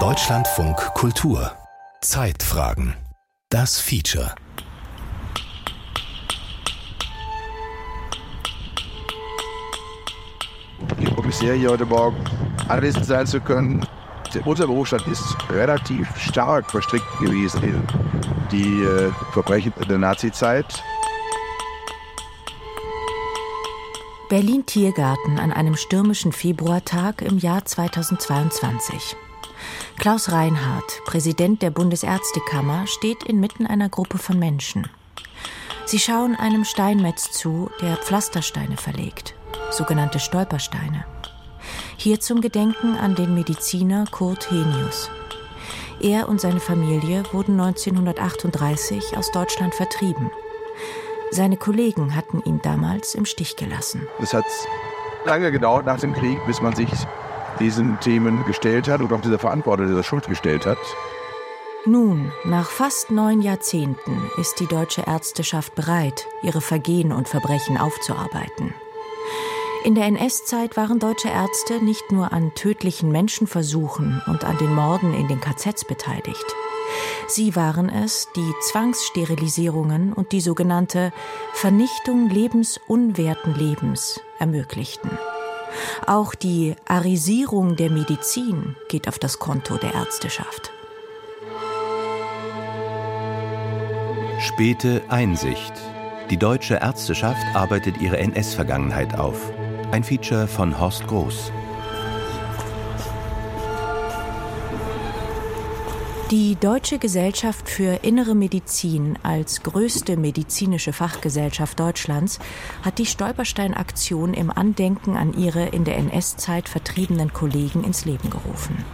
Deutschlandfunk Kultur Zeitfragen Das Feature Ich freue mich sehr, hier heute Morgen anwesend sein zu können. Unser Berufsstand ist relativ stark verstrickt gewesen in die äh, Verbrechen der Nazizeit. Berlin Tiergarten an einem stürmischen Februartag im Jahr 2022. Klaus Reinhardt, Präsident der Bundesärztekammer, steht inmitten einer Gruppe von Menschen. Sie schauen einem Steinmetz zu, der Pflastersteine verlegt, sogenannte Stolpersteine. Hier zum Gedenken an den Mediziner Kurt Henius. Er und seine Familie wurden 1938 aus Deutschland vertrieben. Seine Kollegen hatten ihn damals im Stich gelassen. Es hat lange gedauert nach dem Krieg, bis man sich diesen Themen gestellt hat oder auch dieser Verantwortung, dieser Schuld gestellt hat. Nun, nach fast neun Jahrzehnten ist die deutsche Ärzteschaft bereit, ihre Vergehen und Verbrechen aufzuarbeiten. In der NS-Zeit waren deutsche Ärzte nicht nur an tödlichen Menschenversuchen und an den Morden in den KZs beteiligt. Sie waren es, die Zwangssterilisierungen und die sogenannte Vernichtung lebensunwerten Lebens ermöglichten. Auch die Arisierung der Medizin geht auf das Konto der Ärzteschaft. Späte Einsicht. Die deutsche Ärzteschaft arbeitet ihre NS-Vergangenheit auf. Ein Feature von Horst Groß. Die Deutsche Gesellschaft für Innere Medizin als größte medizinische Fachgesellschaft Deutschlands hat die Stolperstein-Aktion im Andenken an ihre in der NS-Zeit vertriebenen Kollegen ins Leben gerufen.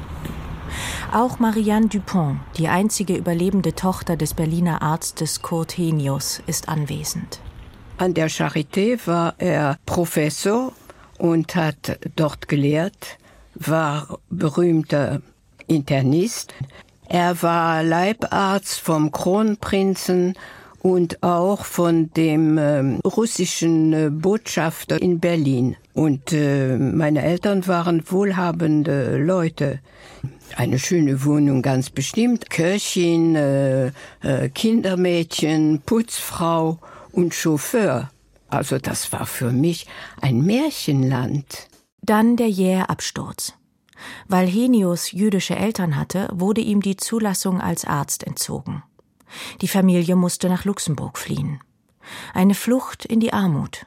Auch Marianne Dupont, die einzige überlebende Tochter des Berliner Arztes Kurt Henius, ist anwesend. An der Charité war er Professor und hat dort gelehrt, war berühmter Internist. Er war Leibarzt vom Kronprinzen und auch von dem äh, russischen äh, Botschafter in Berlin. Und äh, meine Eltern waren wohlhabende Leute. Eine schöne Wohnung ganz bestimmt. Köchin, äh, äh, Kindermädchen, Putzfrau und Chauffeur. Also das war für mich ein Märchenland. Dann der jähe Absturz. Weil Henius jüdische Eltern hatte, wurde ihm die Zulassung als Arzt entzogen. Die Familie musste nach Luxemburg fliehen. Eine Flucht in die Armut.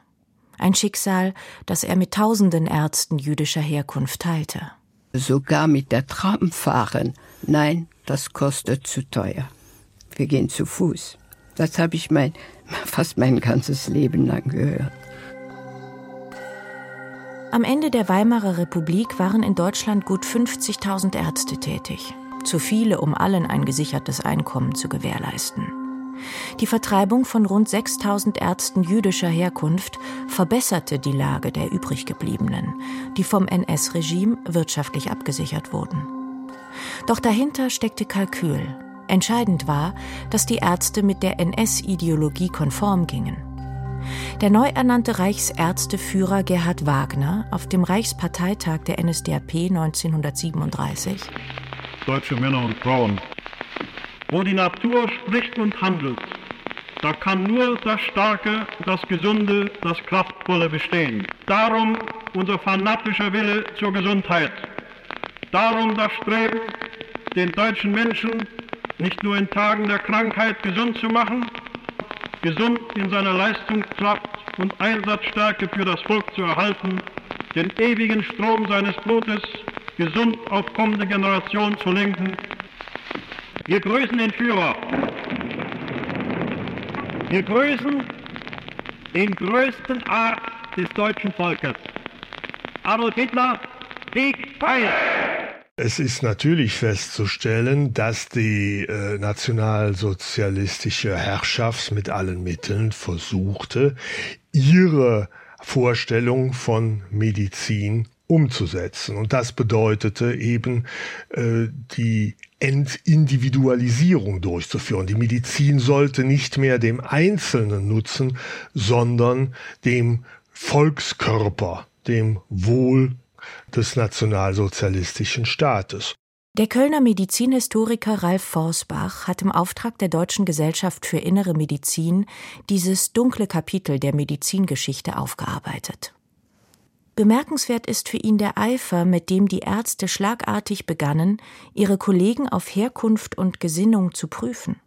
Ein Schicksal, das er mit tausenden Ärzten jüdischer Herkunft teilte. Sogar mit der Tram fahren. Nein, das kostet zu teuer. Wir gehen zu Fuß. Das habe ich mein, fast mein ganzes Leben lang gehört. Am Ende der Weimarer Republik waren in Deutschland gut 50.000 Ärzte tätig. Zu viele, um allen ein gesichertes Einkommen zu gewährleisten. Die Vertreibung von rund 6000 Ärzten jüdischer Herkunft verbesserte die Lage der übriggebliebenen, die vom NS-Regime wirtschaftlich abgesichert wurden. Doch dahinter steckte Kalkül. Entscheidend war, dass die Ärzte mit der NS-Ideologie konform gingen. Der neu ernannte Reichsärzteführer Gerhard Wagner auf dem Reichsparteitag der NSDAP 1937 Deutsche Männer und Frauen, wo die Natur spricht und handelt, da kann nur das Starke, das Gesunde, das Kraftvolle bestehen. Darum unser fanatischer Wille zur Gesundheit. Darum das Streben, den deutschen Menschen nicht nur in Tagen der Krankheit gesund zu machen, gesund in seiner Leistungskraft und Einsatzstärke für das Volk zu erhalten, den ewigen Strom seines Blutes gesund auf kommende Generationen zu lenken. Wir grüßen den Führer. Wir grüßen den größten Arzt des deutschen Volkes. Adolf Hitler, Sieg heil! Es ist natürlich festzustellen, dass die äh, nationalsozialistische Herrschaft mit allen Mitteln versuchte, ihre Vorstellung von Medizin umzusetzen. Und das bedeutete eben äh, die Entindividualisierung durchzuführen. Die Medizin sollte nicht mehr dem Einzelnen nutzen, sondern dem Volkskörper, dem Wohl des nationalsozialistischen Staates. Der Kölner Medizinhistoriker Ralf Forsbach hat im Auftrag der Deutschen Gesellschaft für Innere Medizin dieses dunkle Kapitel der Medizingeschichte aufgearbeitet. Bemerkenswert ist für ihn der Eifer, mit dem die Ärzte schlagartig begannen, ihre Kollegen auf Herkunft und Gesinnung zu prüfen.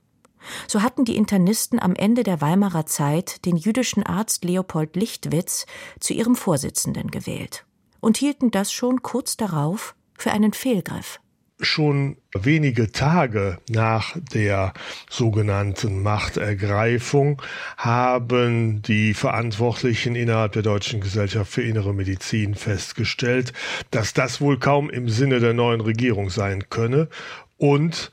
So hatten die Internisten am Ende der Weimarer Zeit den jüdischen Arzt Leopold Lichtwitz zu ihrem Vorsitzenden gewählt und hielten das schon kurz darauf für einen Fehlgriff. Schon wenige Tage nach der sogenannten Machtergreifung haben die Verantwortlichen innerhalb der Deutschen Gesellschaft für Innere Medizin festgestellt, dass das wohl kaum im Sinne der neuen Regierung sein könne und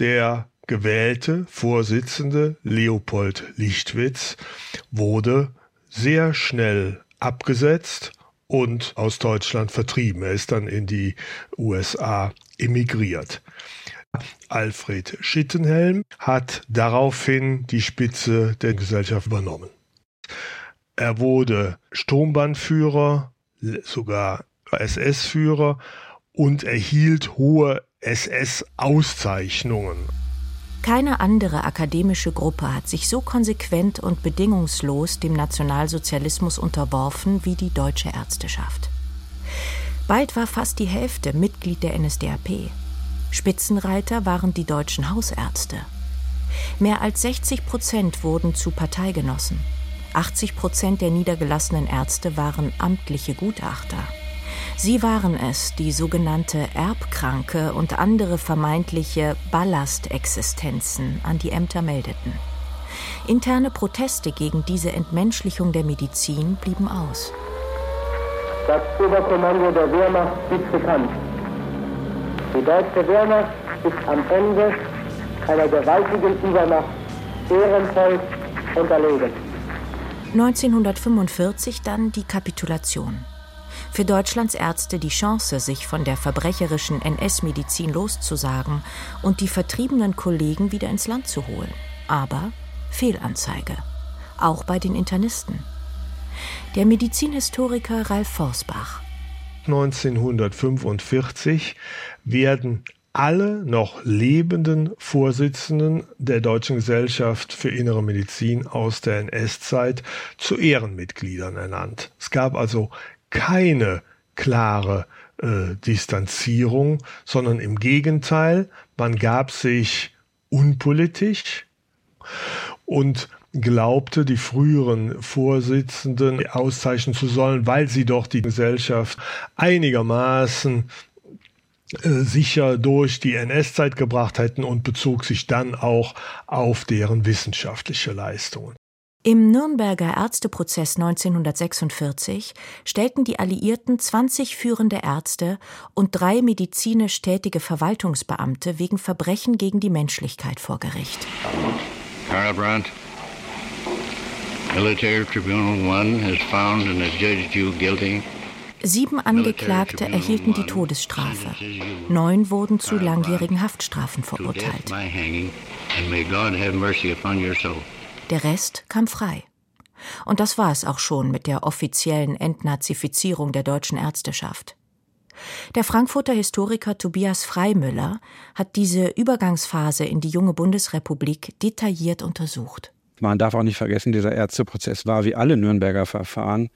der gewählte Vorsitzende Leopold Lichtwitz wurde sehr schnell abgesetzt und aus Deutschland vertrieben. Er ist dann in die USA emigriert. Alfred Schittenhelm hat daraufhin die Spitze der Gesellschaft übernommen. Er wurde Sturmbannführer, sogar SS-Führer und erhielt hohe SS-Auszeichnungen. Keine andere akademische Gruppe hat sich so konsequent und bedingungslos dem Nationalsozialismus unterworfen wie die deutsche Ärzteschaft. Bald war fast die Hälfte Mitglied der NSDAP. Spitzenreiter waren die deutschen Hausärzte. Mehr als 60 Prozent wurden zu Parteigenossen. 80 Prozent der niedergelassenen Ärzte waren amtliche Gutachter. Sie waren es, die sogenannte Erbkranke und andere vermeintliche Ballastexistenzen an die Ämter meldeten. Interne Proteste gegen diese Entmenschlichung der Medizin blieben aus. Das Oberkommando der Wehrmacht ist bekannt. Die deutsche Wehrmacht ist am Ende einer gewaltigen Übermacht ehrenvoll unterlegen. 1945 dann die Kapitulation für Deutschlands Ärzte die Chance, sich von der verbrecherischen NS-Medizin loszusagen und die vertriebenen Kollegen wieder ins Land zu holen. Aber Fehlanzeige. Auch bei den Internisten. Der Medizinhistoriker Ralf Forsbach. 1945 werden alle noch lebenden Vorsitzenden der Deutschen Gesellschaft für Innere Medizin aus der NS-Zeit zu Ehrenmitgliedern ernannt. Es gab also keine klare äh, Distanzierung, sondern im Gegenteil, man gab sich unpolitisch und glaubte, die früheren Vorsitzenden auszeichnen zu sollen, weil sie doch die Gesellschaft einigermaßen äh, sicher durch die NS-Zeit gebracht hätten und bezog sich dann auch auf deren wissenschaftliche Leistungen. Im Nürnberger Ärzteprozess 1946 stellten die Alliierten 20 führende Ärzte und drei medizinisch tätige Verwaltungsbeamte wegen Verbrechen gegen die Menschlichkeit vor Gericht. Karl Brandt, Military Tribunal 1 has found and adjudged you guilty Sieben Angeklagte erhielten die Todesstrafe. Neun wurden zu langjährigen Haftstrafen verurteilt. Der Rest kam frei. Und das war es auch schon mit der offiziellen Entnazifizierung der deutschen Ärzteschaft. Der Frankfurter Historiker Tobias Freimüller hat diese Übergangsphase in die junge Bundesrepublik detailliert untersucht. Man darf auch nicht vergessen, dieser Ärzteprozess war wie alle Nürnberger Verfahren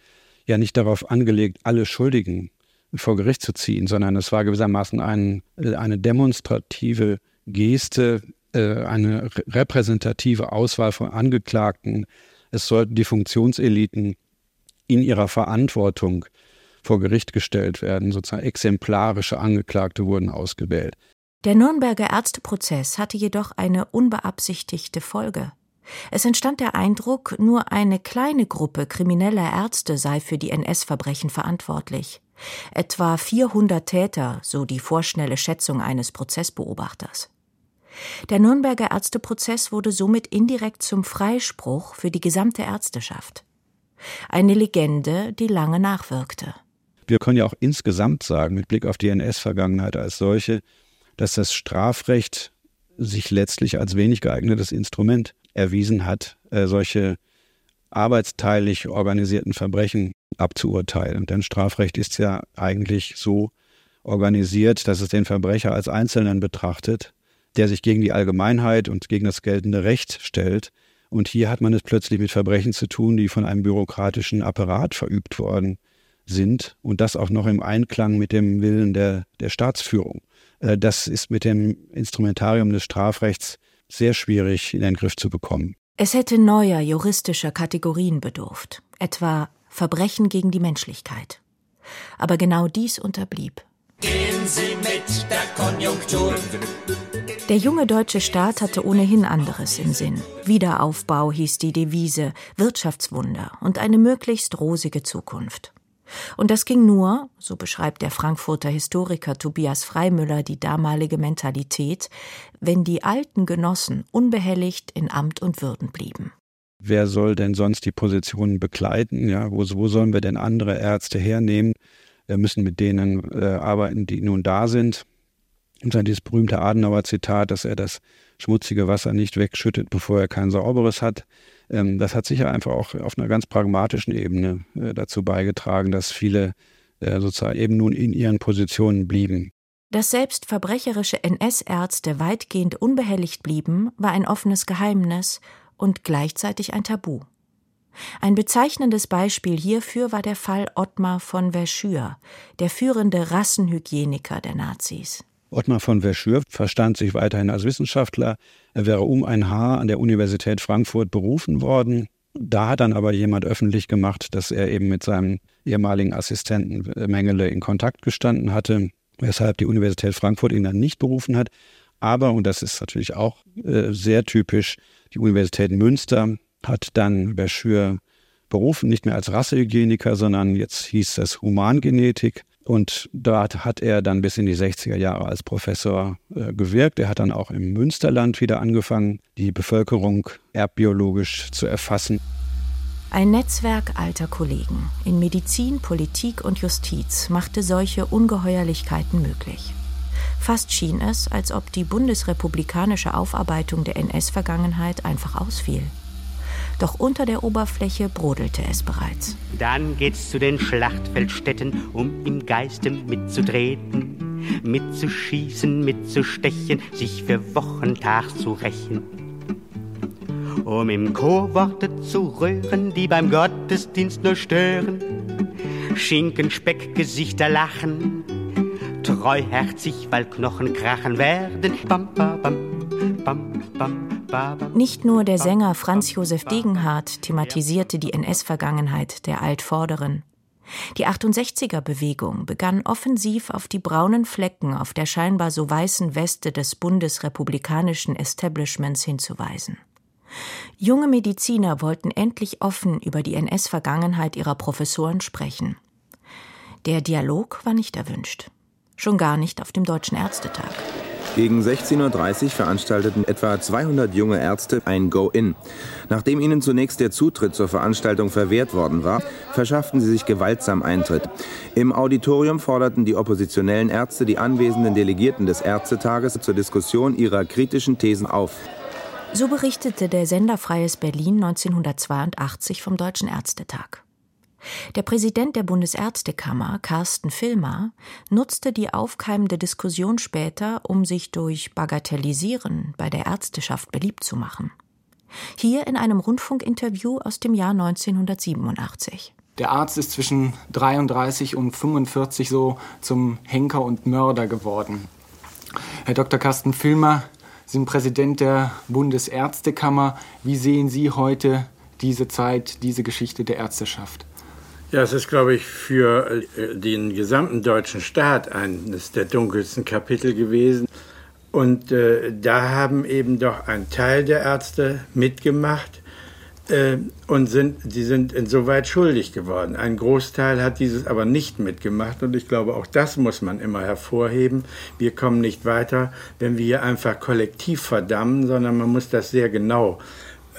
ja nicht darauf angelegt, alle Schuldigen vor Gericht zu ziehen, sondern es war gewissermaßen ein, eine demonstrative Geste äh, eine repräsentative Auswahl von Angeklagten. Es sollten die Funktionseliten in ihrer Verantwortung vor Gericht gestellt werden. Sozusagen exemplarische Angeklagte wurden ausgewählt. Der Nürnberger Ärzteprozess hatte jedoch eine unbeabsichtigte Folge. Es entstand der Eindruck, nur eine kleine Gruppe krimineller Ärzte sei für die NS-Verbrechen verantwortlich. Etwa 400 Täter, so die vorschnelle Schätzung eines Prozessbeobachters. Der Nürnberger Ärzteprozess wurde somit indirekt zum Freispruch für die gesamte Ärzteschaft. Eine Legende, die lange nachwirkte. Wir können ja auch insgesamt sagen, mit Blick auf die NS-Vergangenheit als solche, dass das Strafrecht sich letztlich als wenig geeignetes Instrument erwiesen hat, äh, solche arbeitsteilig organisierten Verbrechen abzuurteilen. Denn Strafrecht ist ja eigentlich so organisiert, dass es den Verbrecher als Einzelnen betrachtet, der sich gegen die Allgemeinheit und gegen das geltende Recht stellt. Und hier hat man es plötzlich mit Verbrechen zu tun, die von einem bürokratischen Apparat verübt worden sind und das auch noch im Einklang mit dem Willen der, der Staatsführung. Äh, das ist mit dem Instrumentarium des Strafrechts sehr schwierig in den Griff zu bekommen. Es hätte neuer juristischer Kategorien bedurft, etwa Verbrechen gegen die Menschlichkeit. Aber genau dies unterblieb. Gehen Sie mit der Konjunktur. Der junge deutsche Staat hatte ohnehin anderes im Sinn. Wiederaufbau hieß die Devise, Wirtschaftswunder und eine möglichst rosige Zukunft. Und das ging nur, so beschreibt der Frankfurter Historiker Tobias Freimüller die damalige Mentalität, wenn die alten Genossen unbehelligt in Amt und Würden blieben. Wer soll denn sonst die Positionen begleiten? Ja, wo, wo sollen wir denn andere Ärzte hernehmen? Wir müssen mit denen äh, arbeiten, die nun da sind. Und dann dieses berühmte Adenauer Zitat, dass er das schmutzige Wasser nicht wegschüttet, bevor er kein sauberes hat. Ähm, das hat sicher einfach auch auf einer ganz pragmatischen Ebene äh, dazu beigetragen, dass viele äh, sozusagen eben nun in ihren Positionen blieben. Dass selbst verbrecherische NS-Ärzte weitgehend unbehelligt blieben, war ein offenes Geheimnis und gleichzeitig ein Tabu. Ein bezeichnendes Beispiel hierfür war der Fall Ottmar von Verschür, der führende Rassenhygieniker der Nazis. Ottmar von Verschür verstand sich weiterhin als Wissenschaftler. Er wäre um ein Haar an der Universität Frankfurt berufen worden. Da hat dann aber jemand öffentlich gemacht, dass er eben mit seinem ehemaligen Assistenten äh, Mengele in Kontakt gestanden hatte, weshalb die Universität Frankfurt ihn dann nicht berufen hat. Aber, und das ist natürlich auch äh, sehr typisch, die Universität Münster hat dann Verschür berufen, nicht mehr als Rassehygieniker, sondern jetzt hieß es Humangenetik. Und dort hat er dann bis in die 60er Jahre als Professor äh, gewirkt. Er hat dann auch im Münsterland wieder angefangen, die Bevölkerung erbbiologisch zu erfassen. Ein Netzwerk alter Kollegen in Medizin, Politik und Justiz machte solche Ungeheuerlichkeiten möglich. Fast schien es, als ob die bundesrepublikanische Aufarbeitung der NS-Vergangenheit einfach ausfiel. Doch unter der Oberfläche brodelte es bereits. Dann geht's zu den Schlachtfeldstätten, um im Geiste mitzutreten, mitzuschießen, mitzustechen, sich für Wochentag zu rächen. Um im Chor Worte zu rühren, die beim Gottesdienst nur stören. Schinken, Speck, Gesichter lachen, treuherzig, weil Knochen krachen werden. Bam, bam, bam, bam, bam. Nicht nur der Sänger Franz Josef Degenhardt thematisierte die NS-Vergangenheit der Altvorderen. Die 68er-Bewegung begann offensiv auf die braunen Flecken auf der scheinbar so weißen Weste des bundesrepublikanischen Establishments hinzuweisen. Junge Mediziner wollten endlich offen über die NS-Vergangenheit ihrer Professoren sprechen. Der Dialog war nicht erwünscht. Schon gar nicht auf dem Deutschen Ärztetag. Gegen 16.30 Uhr veranstalteten etwa 200 junge Ärzte ein Go-In. Nachdem ihnen zunächst der Zutritt zur Veranstaltung verwehrt worden war, verschafften sie sich gewaltsam Eintritt. Im Auditorium forderten die oppositionellen Ärzte die anwesenden Delegierten des Ärztetages zur Diskussion ihrer kritischen Thesen auf. So berichtete der Sender Freies Berlin 1982 vom Deutschen Ärztetag. Der Präsident der Bundesärztekammer, Carsten Filmer, nutzte die aufkeimende Diskussion später, um sich durch Bagatellisieren bei der Ärzteschaft beliebt zu machen. Hier in einem Rundfunkinterview aus dem Jahr 1987. Der Arzt ist zwischen 33 und 45 so zum Henker und Mörder geworden. Herr Dr. Carsten Filmer, Sie sind Präsident der Bundesärztekammer. Wie sehen Sie heute diese Zeit, diese Geschichte der Ärzteschaft? Ja, es ist, glaube ich, für äh, den gesamten deutschen Staat eines der dunkelsten Kapitel gewesen. Und äh, da haben eben doch ein Teil der Ärzte mitgemacht äh, und sind, die sind insoweit schuldig geworden. Ein Großteil hat dieses aber nicht mitgemacht und ich glaube, auch das muss man immer hervorheben. Wir kommen nicht weiter, wenn wir hier einfach kollektiv verdammen, sondern man muss das sehr genau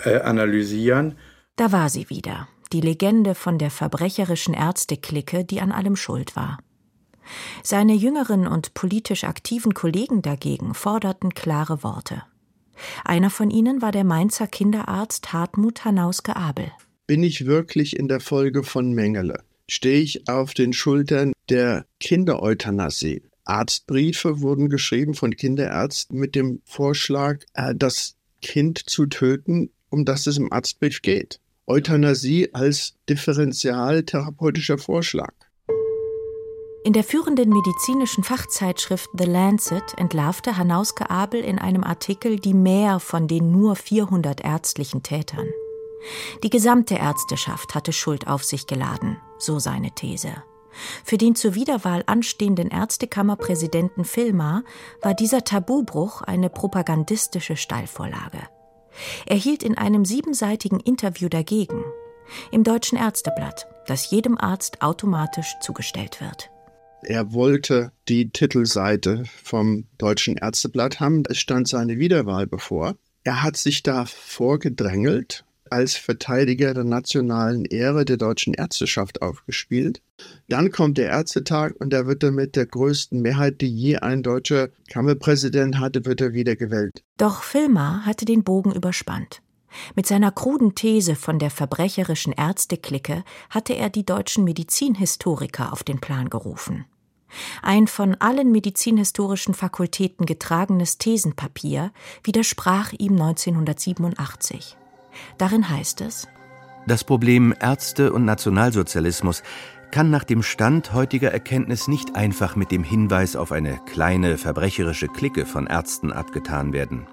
äh, analysieren. Da war sie wieder die Legende von der verbrecherischen Ärzteklicke, die an allem schuld war. Seine jüngeren und politisch aktiven Kollegen dagegen forderten klare Worte. Einer von ihnen war der Mainzer Kinderarzt Hartmut Hanauske Abel. Bin ich wirklich in der Folge von Mengele stehe ich auf den Schultern der Kindereuthanasie. Arztbriefe wurden geschrieben von Kinderärzten mit dem Vorschlag, äh, das Kind zu töten, um das es im Arztbrief geht. Euthanasie als differentialtherapeutischer Vorschlag. In der führenden medizinischen Fachzeitschrift The Lancet entlarvte Hanauske Abel in einem Artikel die Mehr von den nur 400 ärztlichen Tätern. Die gesamte Ärzteschaft hatte Schuld auf sich geladen, so seine These. Für den zur Wiederwahl anstehenden Ärztekammerpräsidenten Filmar war dieser Tabubruch eine propagandistische Steilvorlage. Er hielt in einem siebenseitigen Interview dagegen, im Deutschen Ärzteblatt, das jedem Arzt automatisch zugestellt wird. Er wollte die Titelseite vom Deutschen Ärzteblatt haben. Es stand seine Wiederwahl bevor. Er hat sich da vorgedrängelt als Verteidiger der nationalen Ehre der deutschen Ärzteschaft aufgespielt. Dann kommt der Ärztetag und da wird er mit der größten Mehrheit, die je ein deutscher Kammerpräsident hatte, wird er wiedergewählt. Doch Filmer hatte den Bogen überspannt. Mit seiner kruden These von der verbrecherischen Ärzteklicke hatte er die deutschen Medizinhistoriker auf den Plan gerufen. Ein von allen medizinhistorischen Fakultäten getragenes Thesenpapier widersprach ihm 1987. Darin heißt es Das Problem Ärzte und Nationalsozialismus kann nach dem Stand heutiger Erkenntnis nicht einfach mit dem Hinweis auf eine kleine verbrecherische Clique von Ärzten abgetan werden.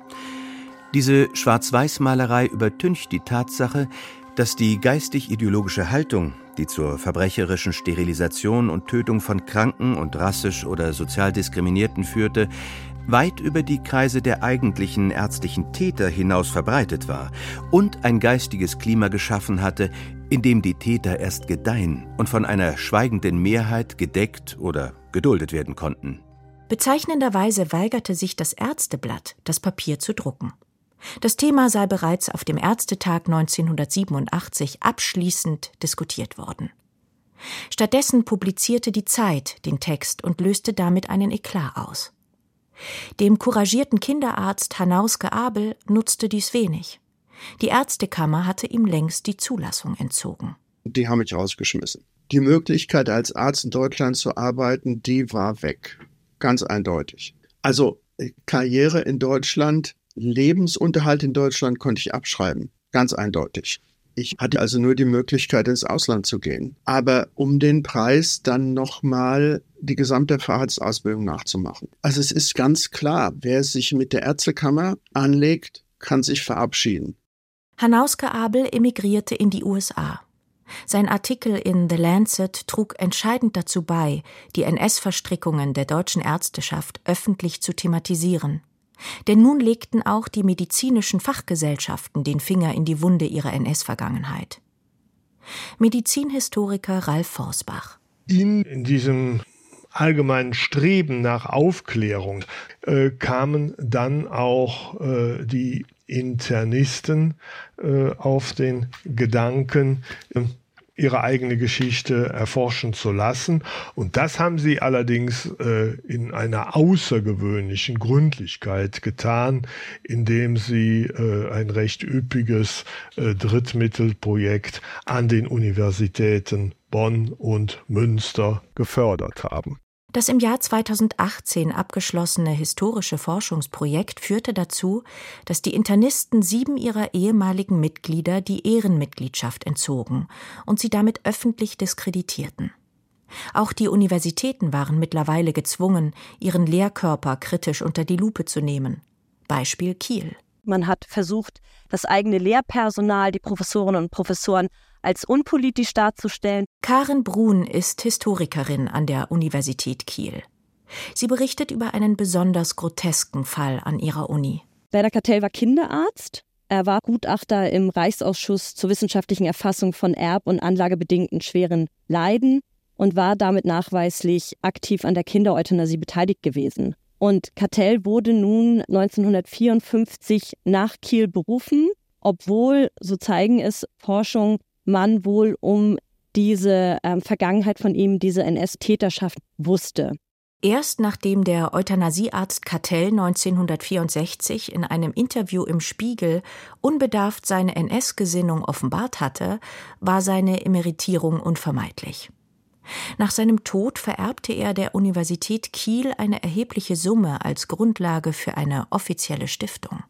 Diese Schwarz-Weiß-Malerei übertüncht die Tatsache, dass die geistig-ideologische Haltung, die zur verbrecherischen Sterilisation und Tötung von Kranken und rassisch oder sozial Diskriminierten führte, weit über die Kreise der eigentlichen ärztlichen Täter hinaus verbreitet war und ein geistiges Klima geschaffen hatte, in dem die Täter erst gedeihen und von einer schweigenden Mehrheit gedeckt oder geduldet werden konnten. Bezeichnenderweise weigerte sich das Ärzteblatt, das Papier zu drucken. Das Thema sei bereits auf dem Ärztetag 1987 abschließend diskutiert worden. Stattdessen publizierte die Zeit den Text und löste damit einen Eklat aus. Dem couragierten Kinderarzt Hanauske Abel nutzte dies wenig. Die Ärztekammer hatte ihm längst die Zulassung entzogen. Die haben mich rausgeschmissen. Die Möglichkeit, als Arzt in Deutschland zu arbeiten, die war weg. Ganz eindeutig. Also Karriere in Deutschland, Lebensunterhalt in Deutschland konnte ich abschreiben. Ganz eindeutig. Ich hatte also nur die Möglichkeit, ins Ausland zu gehen. Aber um den Preis dann nochmal die gesamte Fahrradsausbildung nachzumachen. Also es ist ganz klar, wer sich mit der Ärztekammer anlegt, kann sich verabschieden. Hanauske Abel emigrierte in die USA. Sein Artikel in The Lancet trug entscheidend dazu bei, die NS-Verstrickungen der deutschen Ärzteschaft öffentlich zu thematisieren. Denn nun legten auch die medizinischen Fachgesellschaften den Finger in die Wunde ihrer NS-Vergangenheit. Medizinhistoriker Ralf Forsbach. In, in diesem allgemeinen Streben nach Aufklärung äh, kamen dann auch äh, die Internisten äh, auf den Gedanken, äh, ihre eigene Geschichte erforschen zu lassen. Und das haben sie allerdings äh, in einer außergewöhnlichen Gründlichkeit getan, indem sie äh, ein recht üppiges äh, Drittmittelprojekt an den Universitäten Bonn und Münster gefördert haben. Das im Jahr 2018 abgeschlossene historische Forschungsprojekt führte dazu, dass die Internisten sieben ihrer ehemaligen Mitglieder die Ehrenmitgliedschaft entzogen und sie damit öffentlich diskreditierten. Auch die Universitäten waren mittlerweile gezwungen, ihren Lehrkörper kritisch unter die Lupe zu nehmen. Beispiel Kiel. Man hat versucht, das eigene Lehrpersonal, die Professorinnen und Professoren als unpolitisch darzustellen. Karen Brun ist Historikerin an der Universität Kiel. Sie berichtet über einen besonders grotesken Fall an ihrer Uni. Werner Kartell war Kinderarzt. Er war Gutachter im Reichsausschuss zur wissenschaftlichen Erfassung von erb- und anlagebedingten schweren Leiden und war damit nachweislich aktiv an der Kindereuthanasie beteiligt gewesen. Und Kartell wurde nun 1954 nach Kiel berufen, obwohl, so zeigen es Forschung, man wohl um diese ähm, Vergangenheit von ihm, diese NS-Täterschaft wusste. Erst nachdem der Euthanasiearzt Kartell 1964 in einem Interview im Spiegel unbedarft seine NS-Gesinnung offenbart hatte, war seine Emeritierung unvermeidlich. Nach seinem Tod vererbte er der Universität Kiel eine erhebliche Summe als Grundlage für eine offizielle Stiftung.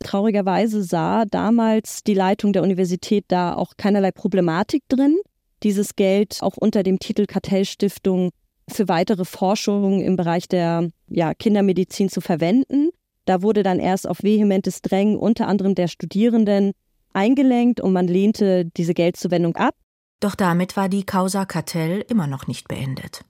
Traurigerweise sah damals die Leitung der Universität da auch keinerlei Problematik drin, dieses Geld auch unter dem Titel Kartellstiftung für weitere Forschungen im Bereich der ja, Kindermedizin zu verwenden. Da wurde dann erst auf vehementes Drängen unter anderem der Studierenden eingelenkt und man lehnte diese Geldzuwendung ab. Doch damit war die Causa Kartell immer noch nicht beendet.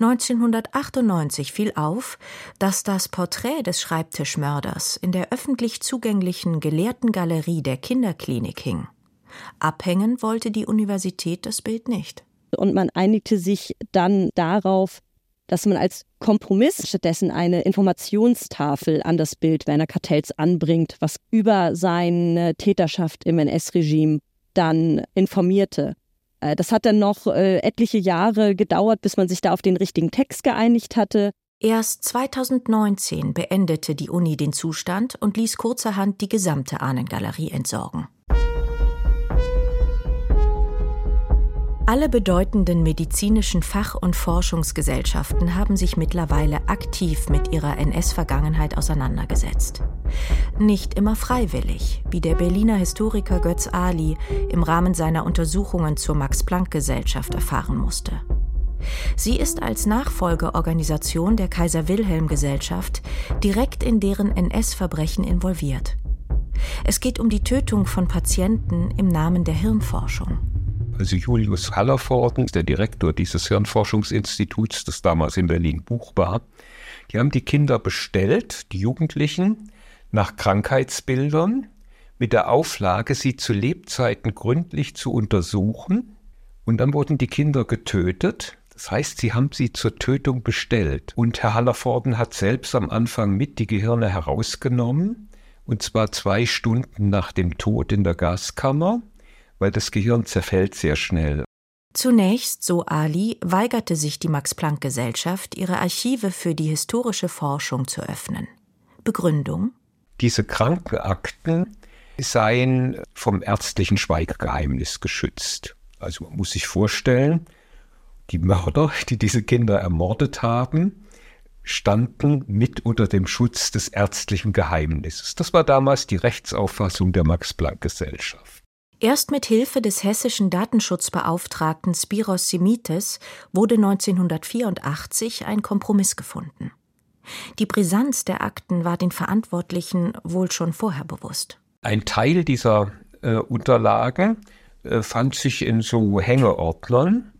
1998 fiel auf, dass das Porträt des Schreibtischmörders in der öffentlich zugänglichen Gelehrtengalerie der Kinderklinik hing. Abhängen wollte die Universität das Bild nicht. Und man einigte sich dann darauf, dass man als Kompromiss stattdessen eine Informationstafel an das Bild Werner Kartells anbringt, was über seine Täterschaft im NS-Regime dann informierte. Äh, das hat dann noch äh, etliche Jahre gedauert, bis man sich da auf den richtigen Text geeinigt hatte. Erst 2019 beendete die Uni den Zustand und ließ kurzerhand die gesamte Ahnengalerie entsorgen. Alle bedeutenden medizinischen Fach- und Forschungsgesellschaften haben sich mittlerweile aktiv mit ihrer NS-Vergangenheit auseinandergesetzt. Nicht immer freiwillig, wie der Berliner Historiker Götz Ali im Rahmen seiner Untersuchungen zur Max-Planck-Gesellschaft erfahren musste. Sie ist als Nachfolgeorganisation der Kaiser-Wilhelm-Gesellschaft direkt in deren NS-Verbrechen involviert. Es geht um die Tötung von Patienten im Namen der Hirnforschung also Julius Hallervorden, der Direktor dieses Hirnforschungsinstituts, das damals in Berlin Buch war, die haben die Kinder bestellt, die Jugendlichen, nach Krankheitsbildern mit der Auflage, sie zu Lebzeiten gründlich zu untersuchen. Und dann wurden die Kinder getötet. Das heißt, sie haben sie zur Tötung bestellt. Und Herr Hallervorden hat selbst am Anfang mit die Gehirne herausgenommen. Und zwar zwei Stunden nach dem Tod in der Gaskammer weil das Gehirn zerfällt sehr schnell. Zunächst, so Ali, weigerte sich die Max-Planck-Gesellschaft, ihre Archive für die historische Forschung zu öffnen. Begründung? Diese Krankenakten seien vom ärztlichen Schweiggeheimnis geschützt. Also man muss sich vorstellen, die Mörder, die diese Kinder ermordet haben, standen mit unter dem Schutz des ärztlichen Geheimnisses. Das war damals die Rechtsauffassung der Max-Planck-Gesellschaft. Erst mit Hilfe des hessischen Datenschutzbeauftragten Spiros Simites wurde 1984 ein Kompromiss gefunden. Die Brisanz der Akten war den Verantwortlichen wohl schon vorher bewusst. Ein Teil dieser äh, Unterlagen äh, fand sich in so Hängeordnern,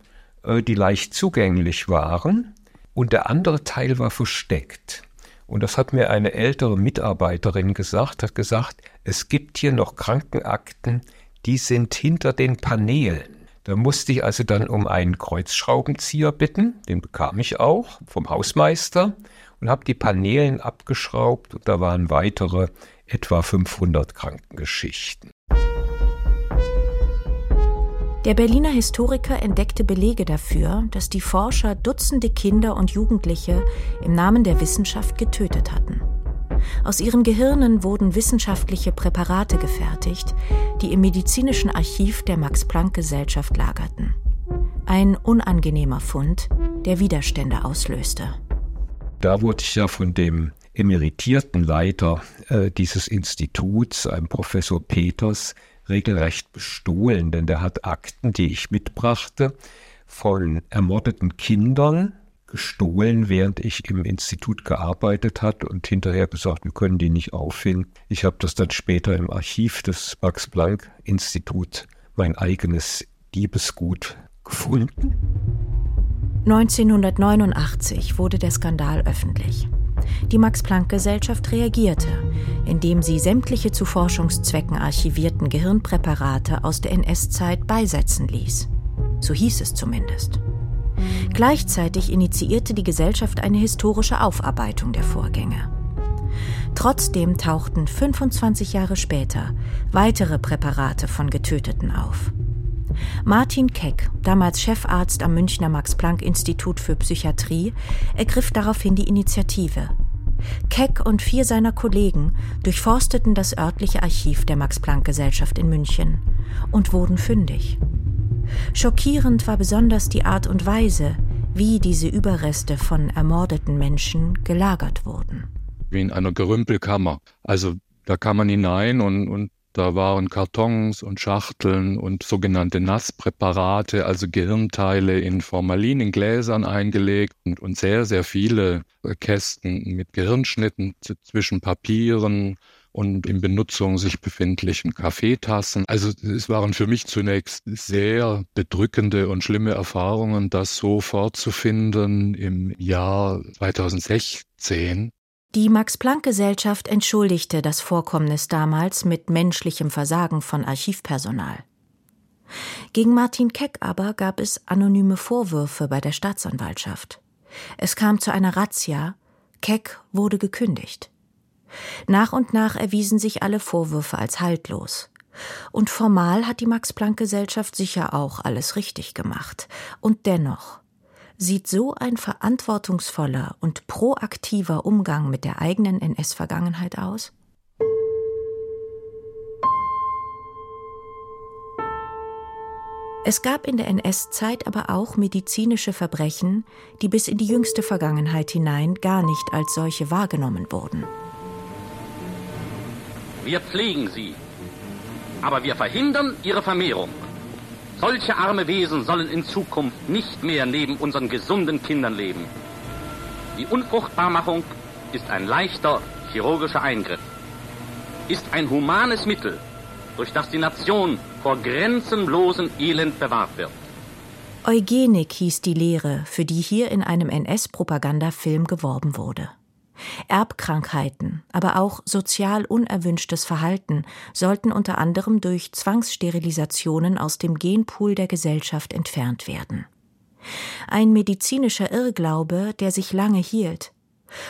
äh, die leicht zugänglich waren, und der andere Teil war versteckt. Und das hat mir eine ältere Mitarbeiterin gesagt, hat gesagt, es gibt hier noch Krankenakten, die sind hinter den Paneelen. Da musste ich also dann um einen Kreuzschraubenzieher bitten, den bekam ich auch vom Hausmeister und habe die Paneelen abgeschraubt und da waren weitere etwa 500 Krankengeschichten. Der Berliner Historiker entdeckte Belege dafür, dass die Forscher Dutzende Kinder und Jugendliche im Namen der Wissenschaft getötet hatten. Aus ihren Gehirnen wurden wissenschaftliche Präparate gefertigt, die im medizinischen Archiv der Max-Planck-Gesellschaft lagerten. Ein unangenehmer Fund, der Widerstände auslöste. Da wurde ich ja von dem emeritierten Leiter äh, dieses Instituts, einem Professor Peters, regelrecht bestohlen, denn der hat Akten, die ich mitbrachte, von ermordeten Kindern gestohlen, während ich im Institut gearbeitet hat und hinterher gesagt, wir können die nicht auffinden. Ich habe das dann später im Archiv des Max Planck Instituts mein eigenes Diebesgut gefunden. 1989 wurde der Skandal öffentlich. Die Max-Planck-Gesellschaft reagierte, indem sie sämtliche zu Forschungszwecken archivierten Gehirnpräparate aus der NS-Zeit beisetzen ließ. So hieß es zumindest. Gleichzeitig initiierte die Gesellschaft eine historische Aufarbeitung der Vorgänge. Trotzdem tauchten 25 Jahre später weitere Präparate von Getöteten auf. Martin Keck, damals Chefarzt am Münchner Max-Planck-Institut für Psychiatrie, ergriff daraufhin die Initiative. Keck und vier seiner Kollegen durchforsteten das örtliche Archiv der Max-Planck-Gesellschaft in München und wurden fündig. Schockierend war besonders die Art und Weise, wie diese Überreste von ermordeten Menschen gelagert wurden. Wie in einer Gerümpelkammer. Also da kam man hinein und, und da waren Kartons und Schachteln und sogenannte Nasspräparate, also Gehirnteile in Formalin in Gläsern eingelegt und, und sehr, sehr viele Kästen mit Gehirnschnitten zwischen Papieren und in Benutzung sich befindlichen Kaffeetassen. Also es waren für mich zunächst sehr bedrückende und schlimme Erfahrungen, das so fortzufinden im Jahr 2016. Die Max-Planck-Gesellschaft entschuldigte das Vorkommnis damals mit menschlichem Versagen von Archivpersonal. Gegen Martin Keck aber gab es anonyme Vorwürfe bei der Staatsanwaltschaft. Es kam zu einer Razzia, Keck wurde gekündigt. Nach und nach erwiesen sich alle Vorwürfe als haltlos. Und formal hat die Max-Planck-Gesellschaft sicher auch alles richtig gemacht. Und dennoch, sieht so ein verantwortungsvoller und proaktiver Umgang mit der eigenen NS-Vergangenheit aus? Es gab in der NS-Zeit aber auch medizinische Verbrechen, die bis in die jüngste Vergangenheit hinein gar nicht als solche wahrgenommen wurden. Wir pflegen sie, aber wir verhindern ihre Vermehrung. Solche arme Wesen sollen in Zukunft nicht mehr neben unseren gesunden Kindern leben. Die Unfruchtbarmachung ist ein leichter chirurgischer Eingriff, ist ein humanes Mittel, durch das die Nation vor grenzenlosem Elend bewahrt wird. Eugenik hieß die Lehre, für die hier in einem NS-Propagandafilm geworben wurde. Erbkrankheiten, aber auch sozial unerwünschtes Verhalten sollten unter anderem durch Zwangssterilisationen aus dem Genpool der Gesellschaft entfernt werden. Ein medizinischer Irrglaube, der sich lange hielt.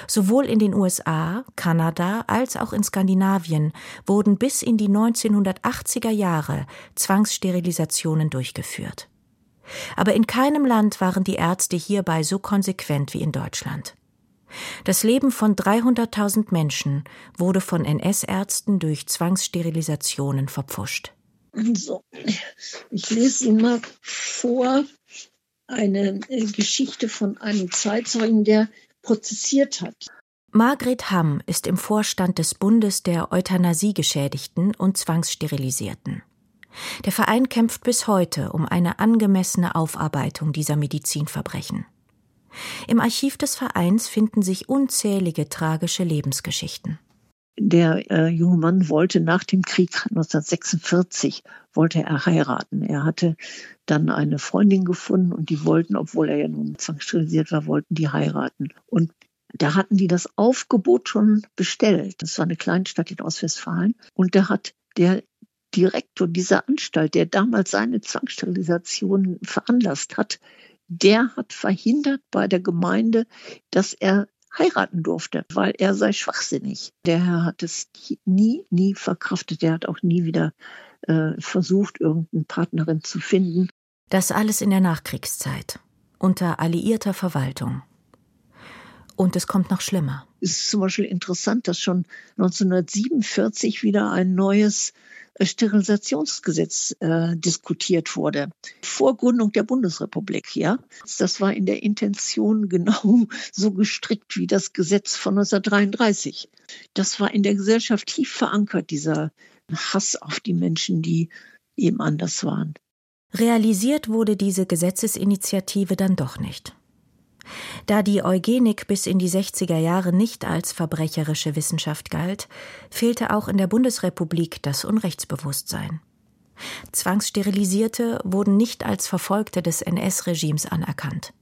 Sowohl in den USA, Kanada als auch in Skandinavien wurden bis in die 1980er Jahre Zwangssterilisationen durchgeführt. Aber in keinem Land waren die Ärzte hierbei so konsequent wie in Deutschland. Das Leben von 300.000 Menschen wurde von NS-Ärzten durch Zwangssterilisationen verpfuscht. Also, ich lese Ihnen mal vor eine äh, Geschichte von einem Zeitzeugen, der prozessiert hat. Margret Hamm ist im Vorstand des Bundes der Euthanasiegeschädigten und Zwangssterilisierten. Der Verein kämpft bis heute um eine angemessene Aufarbeitung dieser Medizinverbrechen. Im Archiv des Vereins finden sich unzählige tragische Lebensgeschichten. Der äh, junge Mann wollte nach dem Krieg 1946 wollte er heiraten. Er hatte dann eine Freundin gefunden und die wollten, obwohl er ja nun zwangssterilisiert war, wollten die heiraten. Und da hatten die das Aufgebot schon bestellt. Das war eine Kleinstadt in Ostwestfalen. Und da hat der Direktor dieser Anstalt, der damals seine Zwangssterilisation veranlasst hat, der hat verhindert bei der Gemeinde, dass er heiraten durfte, weil er sei schwachsinnig. Der Herr hat es nie, nie verkraftet. Der hat auch nie wieder äh, versucht, irgendeine Partnerin zu finden. Das alles in der Nachkriegszeit, unter alliierter Verwaltung. Und es kommt noch schlimmer. Es ist zum Beispiel interessant, dass schon 1947 wieder ein neues Sterilisationsgesetz äh, diskutiert wurde. Vor Gründung der Bundesrepublik, ja. Das war in der Intention genau so gestrickt wie das Gesetz von 1933. Das war in der Gesellschaft tief verankert, dieser Hass auf die Menschen, die eben anders waren. Realisiert wurde diese Gesetzesinitiative dann doch nicht. Da die Eugenik bis in die 60er Jahre nicht als verbrecherische Wissenschaft galt, fehlte auch in der Bundesrepublik das Unrechtsbewusstsein. Zwangssterilisierte wurden nicht als Verfolgte des NS-Regimes anerkannt.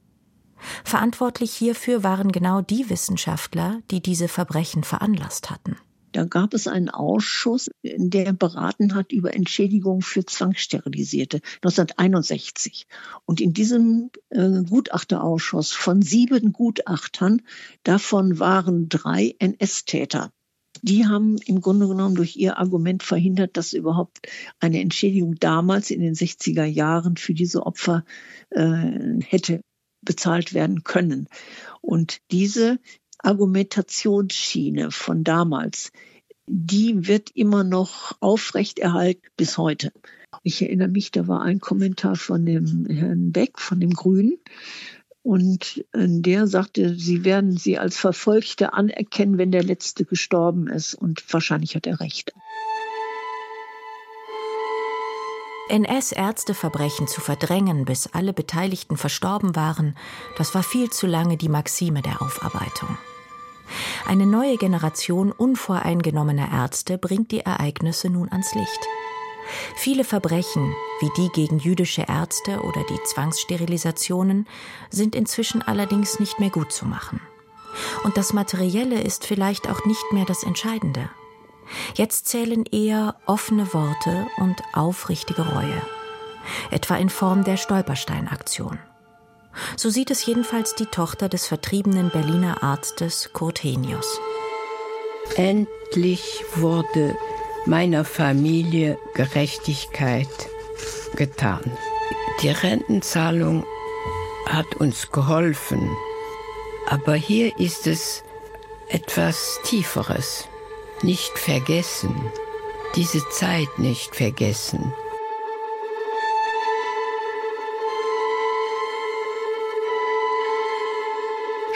Verantwortlich hierfür waren genau die Wissenschaftler, die diese Verbrechen veranlasst hatten. Da gab es einen Ausschuss, der beraten hat über Entschädigung für Zwangssterilisierte 1961. Und in diesem äh, Gutachterausschuss von sieben Gutachtern, davon waren drei NS-Täter. Die haben im Grunde genommen durch ihr Argument verhindert, dass überhaupt eine Entschädigung damals in den 60er Jahren für diese Opfer äh, hätte bezahlt werden können. Und diese Argumentationsschiene von damals, die wird immer noch aufrechterhalten bis heute. Ich erinnere mich, da war ein Kommentar von dem Herrn Beck, von dem Grünen, und äh, der sagte, sie werden sie als Verfolgte anerkennen, wenn der Letzte gestorben ist. Und wahrscheinlich hat er recht. NS-Ärzteverbrechen zu verdrängen, bis alle Beteiligten verstorben waren, das war viel zu lange die Maxime der Aufarbeitung. Eine neue Generation unvoreingenommener Ärzte bringt die Ereignisse nun ans Licht. Viele Verbrechen, wie die gegen jüdische Ärzte oder die Zwangssterilisationen, sind inzwischen allerdings nicht mehr gut zu machen. Und das Materielle ist vielleicht auch nicht mehr das Entscheidende. Jetzt zählen eher offene Worte und aufrichtige Reue, etwa in Form der Stolpersteinaktion. So sieht es jedenfalls die Tochter des vertriebenen Berliner Arztes Kurt Henius. Endlich wurde meiner Familie Gerechtigkeit getan. Die Rentenzahlung hat uns geholfen, aber hier ist es etwas Tieferes. Nicht vergessen, diese Zeit nicht vergessen.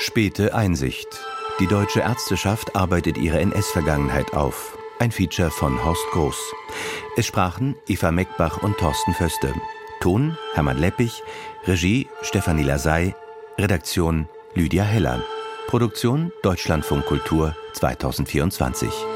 Späte Einsicht. Die deutsche Ärzteschaft arbeitet ihre NS-Vergangenheit auf. Ein Feature von Horst Groß. Es sprachen Eva Meckbach und Thorsten Föste. Ton Hermann Leppich, Regie Stefanie Lasey, Redaktion Lydia Heller. Produktion Deutschlandfunk Kultur 2024.